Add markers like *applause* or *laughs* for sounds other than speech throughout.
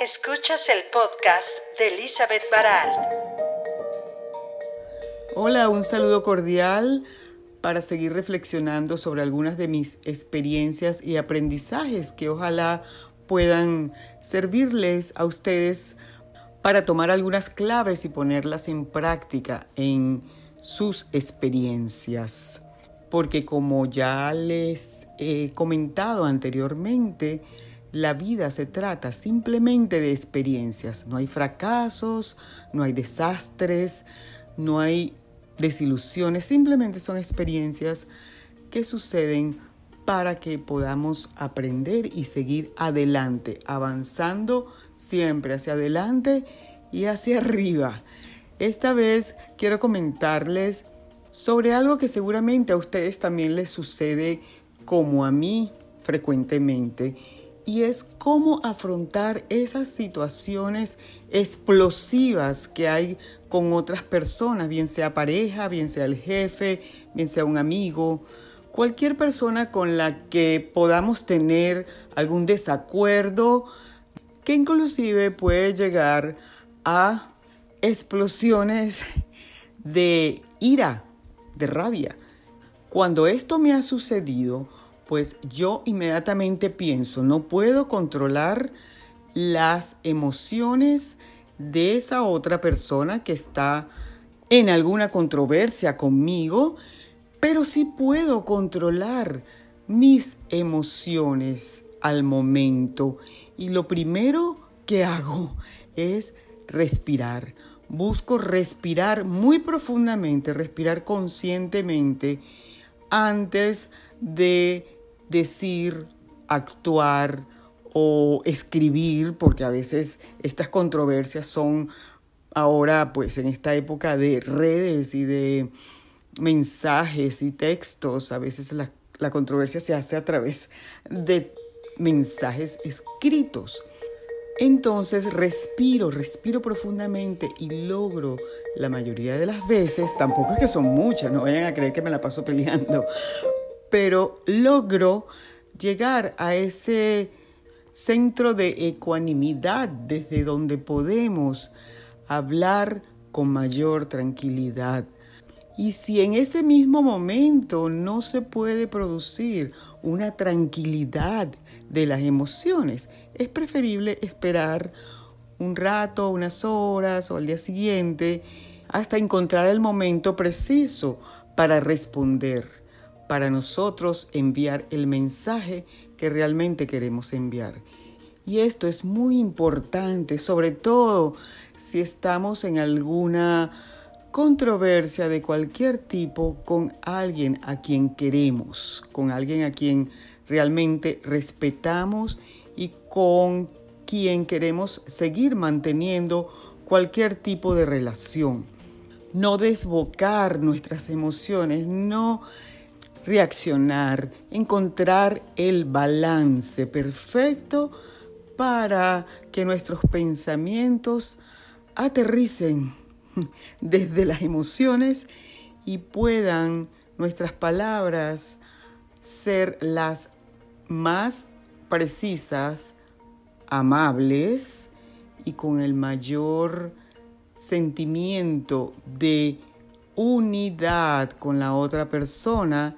Escuchas el podcast de Elizabeth Baral. Hola, un saludo cordial para seguir reflexionando sobre algunas de mis experiencias y aprendizajes que ojalá puedan servirles a ustedes para tomar algunas claves y ponerlas en práctica en sus experiencias. Porque como ya les he comentado anteriormente, la vida se trata simplemente de experiencias. No hay fracasos, no hay desastres, no hay desilusiones, simplemente son experiencias que suceden para que podamos aprender y seguir adelante, avanzando siempre hacia adelante y hacia arriba. Esta vez quiero comentarles sobre algo que seguramente a ustedes también les sucede como a mí frecuentemente y es cómo afrontar esas situaciones explosivas que hay con otras personas, bien sea pareja, bien sea el jefe, bien sea un amigo, cualquier persona con la que podamos tener algún desacuerdo que inclusive puede llegar a explosiones de ira, de rabia. Cuando esto me ha sucedido, pues yo inmediatamente pienso, no puedo controlar las emociones de esa otra persona que está en alguna controversia conmigo, pero sí puedo controlar mis emociones al momento. Y lo primero que hago es respirar. Busco respirar muy profundamente, respirar conscientemente antes de decir, actuar o escribir, porque a veces estas controversias son ahora, pues en esta época de redes y de mensajes y textos, a veces la, la controversia se hace a través de mensajes escritos. Entonces respiro, respiro profundamente y logro la mayoría de las veces, tampoco es que son muchas, no vayan a creer que me la paso peleando, pero logro llegar a ese centro de ecuanimidad desde donde podemos hablar con mayor tranquilidad. Y si en ese mismo momento no se puede producir una tranquilidad de las emociones, es preferible esperar un rato, unas horas o al día siguiente hasta encontrar el momento preciso para responder para nosotros enviar el mensaje que realmente queremos enviar. Y esto es muy importante, sobre todo si estamos en alguna controversia de cualquier tipo con alguien a quien queremos, con alguien a quien realmente respetamos y con quien queremos seguir manteniendo cualquier tipo de relación. No desbocar nuestras emociones, no reaccionar, encontrar el balance perfecto para que nuestros pensamientos aterricen *laughs* desde las emociones y puedan nuestras palabras ser las más precisas, amables y con el mayor sentimiento de unidad con la otra persona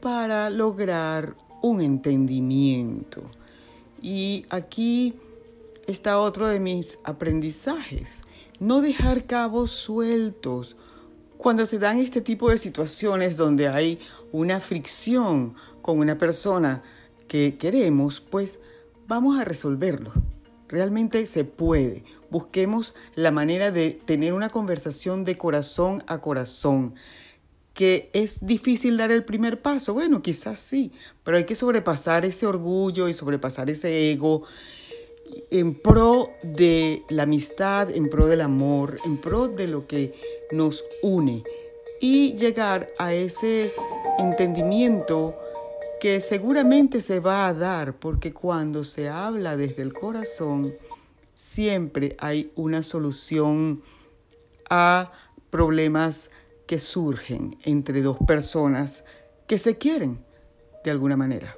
para lograr un entendimiento. Y aquí está otro de mis aprendizajes. No dejar cabos sueltos. Cuando se dan este tipo de situaciones donde hay una fricción con una persona que queremos, pues vamos a resolverlo. Realmente se puede. Busquemos la manera de tener una conversación de corazón a corazón. ¿Que es difícil dar el primer paso? Bueno, quizás sí, pero hay que sobrepasar ese orgullo y sobrepasar ese ego en pro de la amistad, en pro del amor, en pro de lo que nos une y llegar a ese entendimiento que seguramente se va a dar porque cuando se habla desde el corazón, siempre hay una solución a problemas que surgen entre dos personas que se quieren de alguna manera.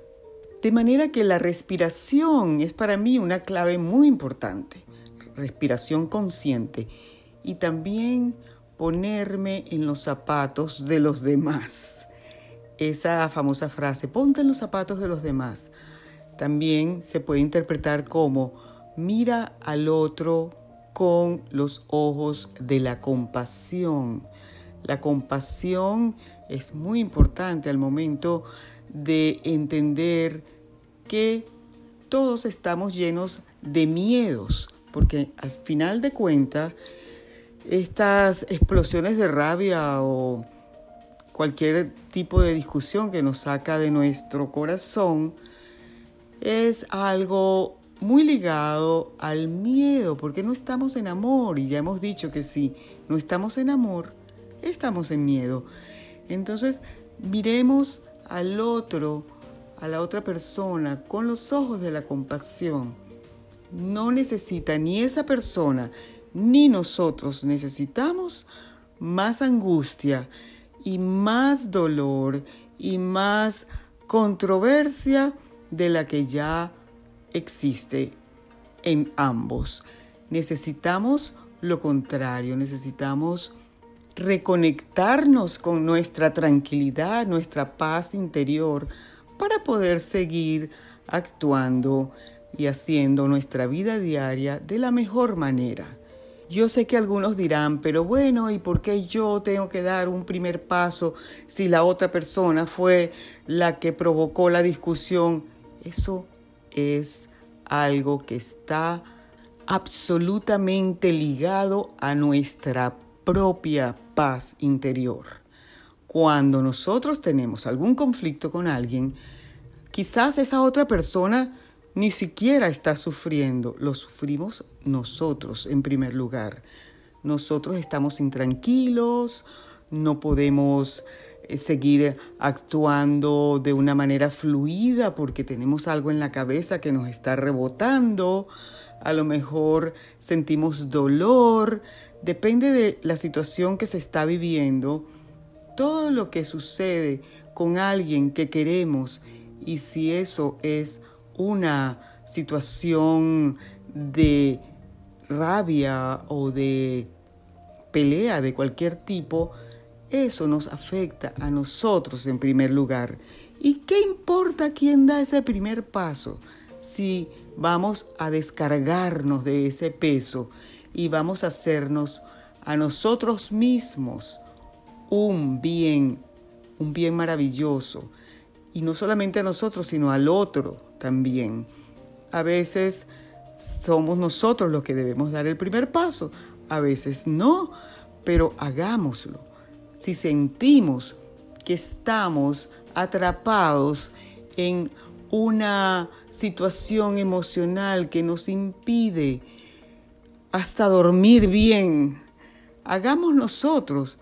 De manera que la respiración es para mí una clave muy importante, respiración consciente y también ponerme en los zapatos de los demás. Esa famosa frase, ponte en los zapatos de los demás, también se puede interpretar como mira al otro con los ojos de la compasión. La compasión es muy importante al momento de entender que todos estamos llenos de miedos, porque al final de cuentas, estas explosiones de rabia o cualquier tipo de discusión que nos saca de nuestro corazón es algo muy ligado al miedo, porque no estamos en amor y ya hemos dicho que si no estamos en amor, estamos en miedo. Entonces, miremos al otro, a la otra persona, con los ojos de la compasión. No necesita ni esa persona ni nosotros necesitamos más angustia y más dolor y más controversia de la que ya existe en ambos. Necesitamos lo contrario, necesitamos reconectarnos con nuestra tranquilidad, nuestra paz interior, para poder seguir actuando y haciendo nuestra vida diaria de la mejor manera. Yo sé que algunos dirán, pero bueno, ¿y por qué yo tengo que dar un primer paso si la otra persona fue la que provocó la discusión? Eso es algo que está absolutamente ligado a nuestra propia paz interior. Cuando nosotros tenemos algún conflicto con alguien, quizás esa otra persona ni siquiera está sufriendo, lo sufrimos nosotros en primer lugar. Nosotros estamos intranquilos, no podemos eh, seguir actuando de una manera fluida porque tenemos algo en la cabeza que nos está rebotando, a lo mejor sentimos dolor, depende de la situación que se está viviendo, todo lo que sucede con alguien que queremos y si eso es una situación de rabia o de pelea de cualquier tipo, eso nos afecta a nosotros en primer lugar. ¿Y qué importa quién da ese primer paso si vamos a descargarnos de ese peso y vamos a hacernos a nosotros mismos un bien, un bien maravilloso? Y no solamente a nosotros, sino al otro también. A veces somos nosotros los que debemos dar el primer paso, a veces no, pero hagámoslo. Si sentimos que estamos atrapados en una situación emocional que nos impide hasta dormir bien, hagamos nosotros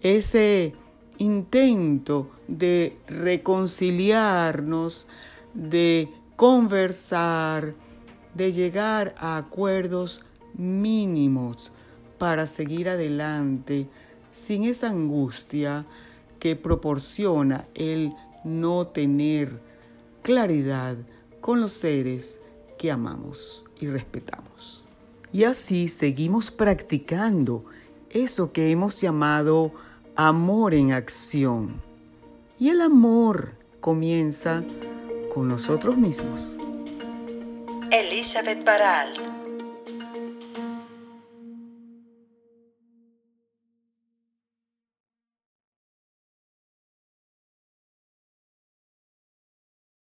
ese intento de reconciliarnos, de conversar, de llegar a acuerdos mínimos para seguir adelante sin esa angustia que proporciona el no tener claridad con los seres que amamos y respetamos. Y así seguimos practicando eso que hemos llamado amor en acción. Y el amor comienza con nosotros mismos. Elizabeth Baral